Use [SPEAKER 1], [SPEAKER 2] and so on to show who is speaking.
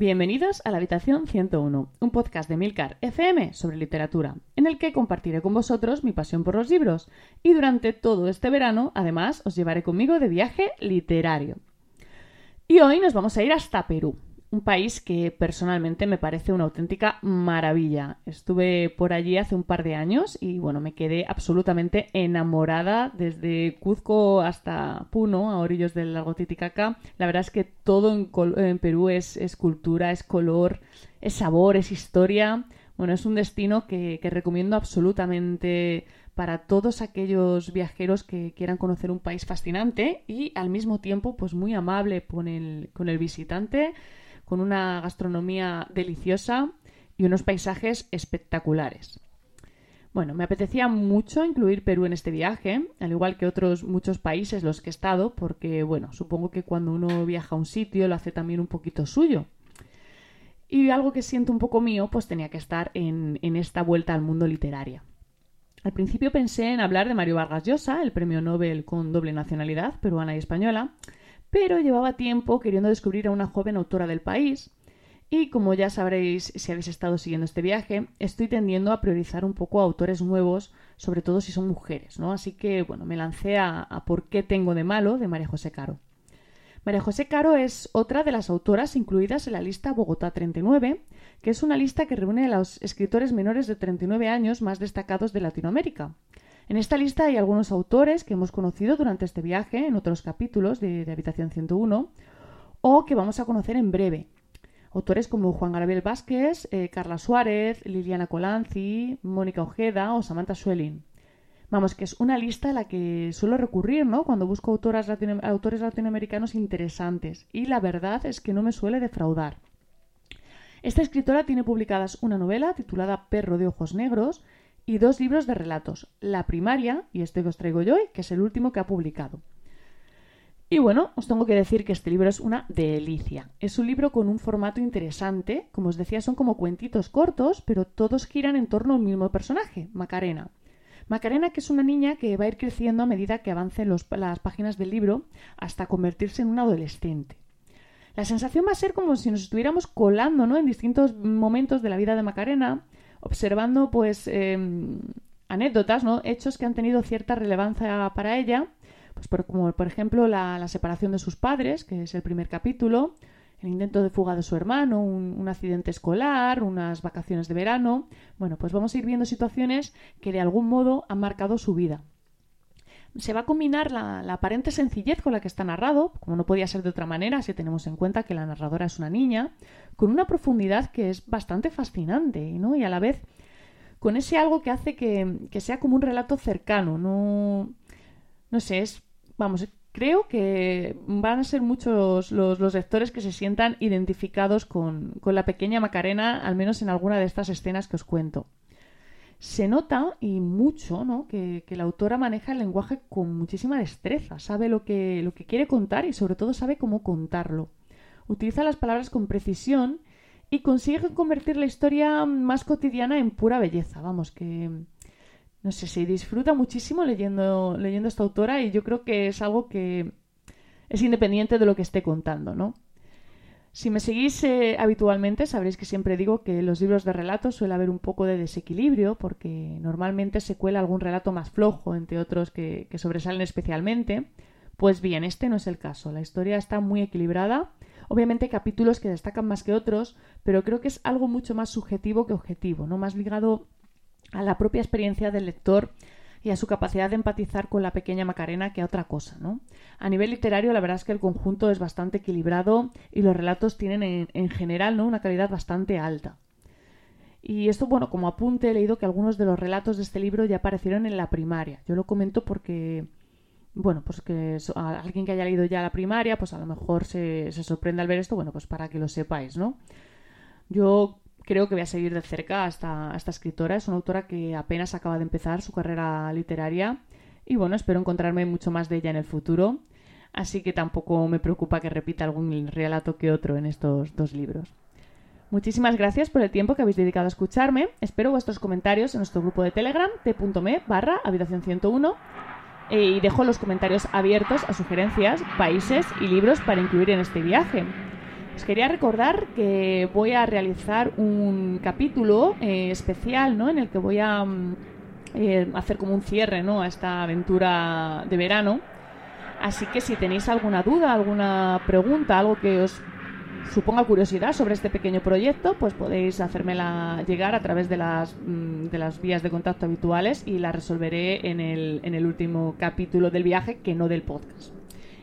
[SPEAKER 1] Bienvenidos a la Habitación 101, un podcast de Milcar FM sobre literatura, en el que compartiré con vosotros mi pasión por los libros y durante todo este verano, además, os llevaré conmigo de viaje literario. Y hoy nos vamos a ir hasta Perú, un país que personalmente me parece una auténtica maravilla. Estuve por allí hace un par de años y bueno, me quedé absolutamente enamorada desde Cuzco hasta Puno, a orillos del lago Titicaca. La verdad es que todo en, Perú es, cultura, es color, es sabor, es historia. Bueno, es un destino que, recomiendo absolutamente para todos aquellos viajeros que quieran conocer un país fascinante y al mismo tiempo pues muy amable con el, con el visitante con una gastronomía deliciosa y unos paisajes espectaculares. Bueno, me apetecía mucho incluir Perú en este viaje, al igual que otros muchos países los que he estado, porque, bueno, supongo que cuando uno viaja a un sitio lo hace también un poquito suyo. Y algo que siento un poco mío, pues tenía que estar en, en esta vuelta al mundo literaria. Al principio pensé en hablar de Mario Vargas Llosa, el premio Nobel con doble nacionalidad, peruana y española, pero llevaba tiempo queriendo descubrir a una joven autora del país y como ya sabréis si habéis estado siguiendo este viaje, estoy tendiendo a priorizar un poco a autores nuevos, sobre todo si son mujeres, ¿no? Así que, bueno, me lancé a, Por qué tengo de malo de María José Caro. María José Caro es otra de las autoras incluidas en la lista Bogotá 39, que es una lista que reúne a los escritores menores de 39 años más destacados de Latinoamérica. En esta lista hay algunos autores que hemos conocido durante este viaje en otros capítulos de, Habitación 101 o que vamos a conocer en breve. Autores como Juan Gabriel Vázquez, eh, Carla Suárez, Liliana Colanzi, Mónica Ojeda o Samantha Schwelling. Vamos, que es una lista a la que suelo recurrir, ¿no? Cuando busco autores latinoamericanos interesantes. Y la verdad es que no me suele defraudar. Esta escritora tiene publicadas una novela titulada Perro de Ojos Negros y dos libros de relatos. La primaria, y este que os traigo yo hoy, que es el último que ha publicado. Y bueno, os tengo que decir que este libro es una delicia. Es un libro con un formato interesante. Como os decía, son como cuentitos cortos, pero todos giran en torno al mismo personaje, Macarena. Macarena, que es una niña que va a ir creciendo a medida que avancen las páginas del libro hasta convertirse en una adolescente. La sensación va a ser como si nos estuviéramos colando ¿no? en distintos momentos de la vida de Macarena, observando pues em, anécdotas, ¿no? hechos que han tenido cierta relevancia para ella, pues como por ejemplo la, separación de sus padres, que es el primer capítulo, el intento de fuga de su hermano, un, accidente escolar, unas vacaciones de verano. Bueno, pues vamos a ir viendo situaciones que de algún modo han marcado su vida. Se va a combinar la, aparente sencillez con la que está narrado, como no podía ser de otra manera si tenemos en cuenta que la narradora es una niña, con una profundidad que es bastante fascinante, ¿no? Y a la vez con ese algo que hace que, sea como un relato cercano, no, no sé, es, vamos, creo que van a ser muchos los, los lectores que se sientan identificados con, con, la pequeña Macarena, al menos en alguna de estas escenas que os cuento. Se nota, y mucho, ¿no? que, que la autora maneja el lenguaje con muchísima destreza, sabe lo que, lo que quiere contar y sobre todo sabe cómo contarlo utiliza las palabras con precisión y consigue convertir la historia más cotidiana en pura belleza. Vamos, que no sé, se disfruta muchísimo leyendo, leyendo esta autora y yo creo que es algo que es independiente de lo que esté contando, ¿no? Si me seguís eh, habitualmente, sabréis que siempre digo que en los libros de relatos suele haber un poco de desequilibrio, porque normalmente se cuela algún relato más flojo, entre otros que, que sobresalen especialmente. Pues bien, este no es el caso. La historia está muy equilibrada Obviamente hay capítulos que destacan más que otros, pero creo que es algo mucho más subjetivo que objetivo, ¿no? Más ligado a la propia experiencia del lector y a su capacidad de empatizar con la pequeña Macarena que a otra cosa, ¿no? A nivel literario, la verdad es que el conjunto es bastante equilibrado y los relatos tienen en, general ¿no? una calidad bastante alta. Y esto, bueno, como apunte, he leído que algunos de los relatos de este libro ya aparecieron en la primaria. Yo lo comento porque bueno, pues que alguien que haya leído ya la primaria, pues a lo mejor se, se sorprende al ver esto, bueno, pues para que lo sepáis, ¿no? Yo creo que voy a seguir de cerca a esta, escritora. Es una autora que apenas acaba de empezar su carrera literaria y bueno, espero encontrarme mucho más de ella en el futuro. Así que tampoco me preocupa que repita algún relato que otro en estos dos libros. Muchísimas gracias por el tiempo que habéis dedicado a escucharme. Espero vuestros comentarios en nuestro grupo de Telegram t.me barra habitación 101 y dejo los comentarios abiertos a sugerencias, países y libros para incluir en este viaje. Os quería recordar que voy a realizar un capítulo eh, especial, ¿no? En el que voy a mm, eh, hacer como un cierre, ¿no? A esta aventura de verano. Así que si tenéis alguna duda, alguna pregunta, algo que os suponga curiosidad sobre este pequeño proyecto, pues podéis hacérmela llegar a través de las, mm, de las vías de contacto habituales y la resolveré en el, en el último capítulo del viaje, que no del podcast.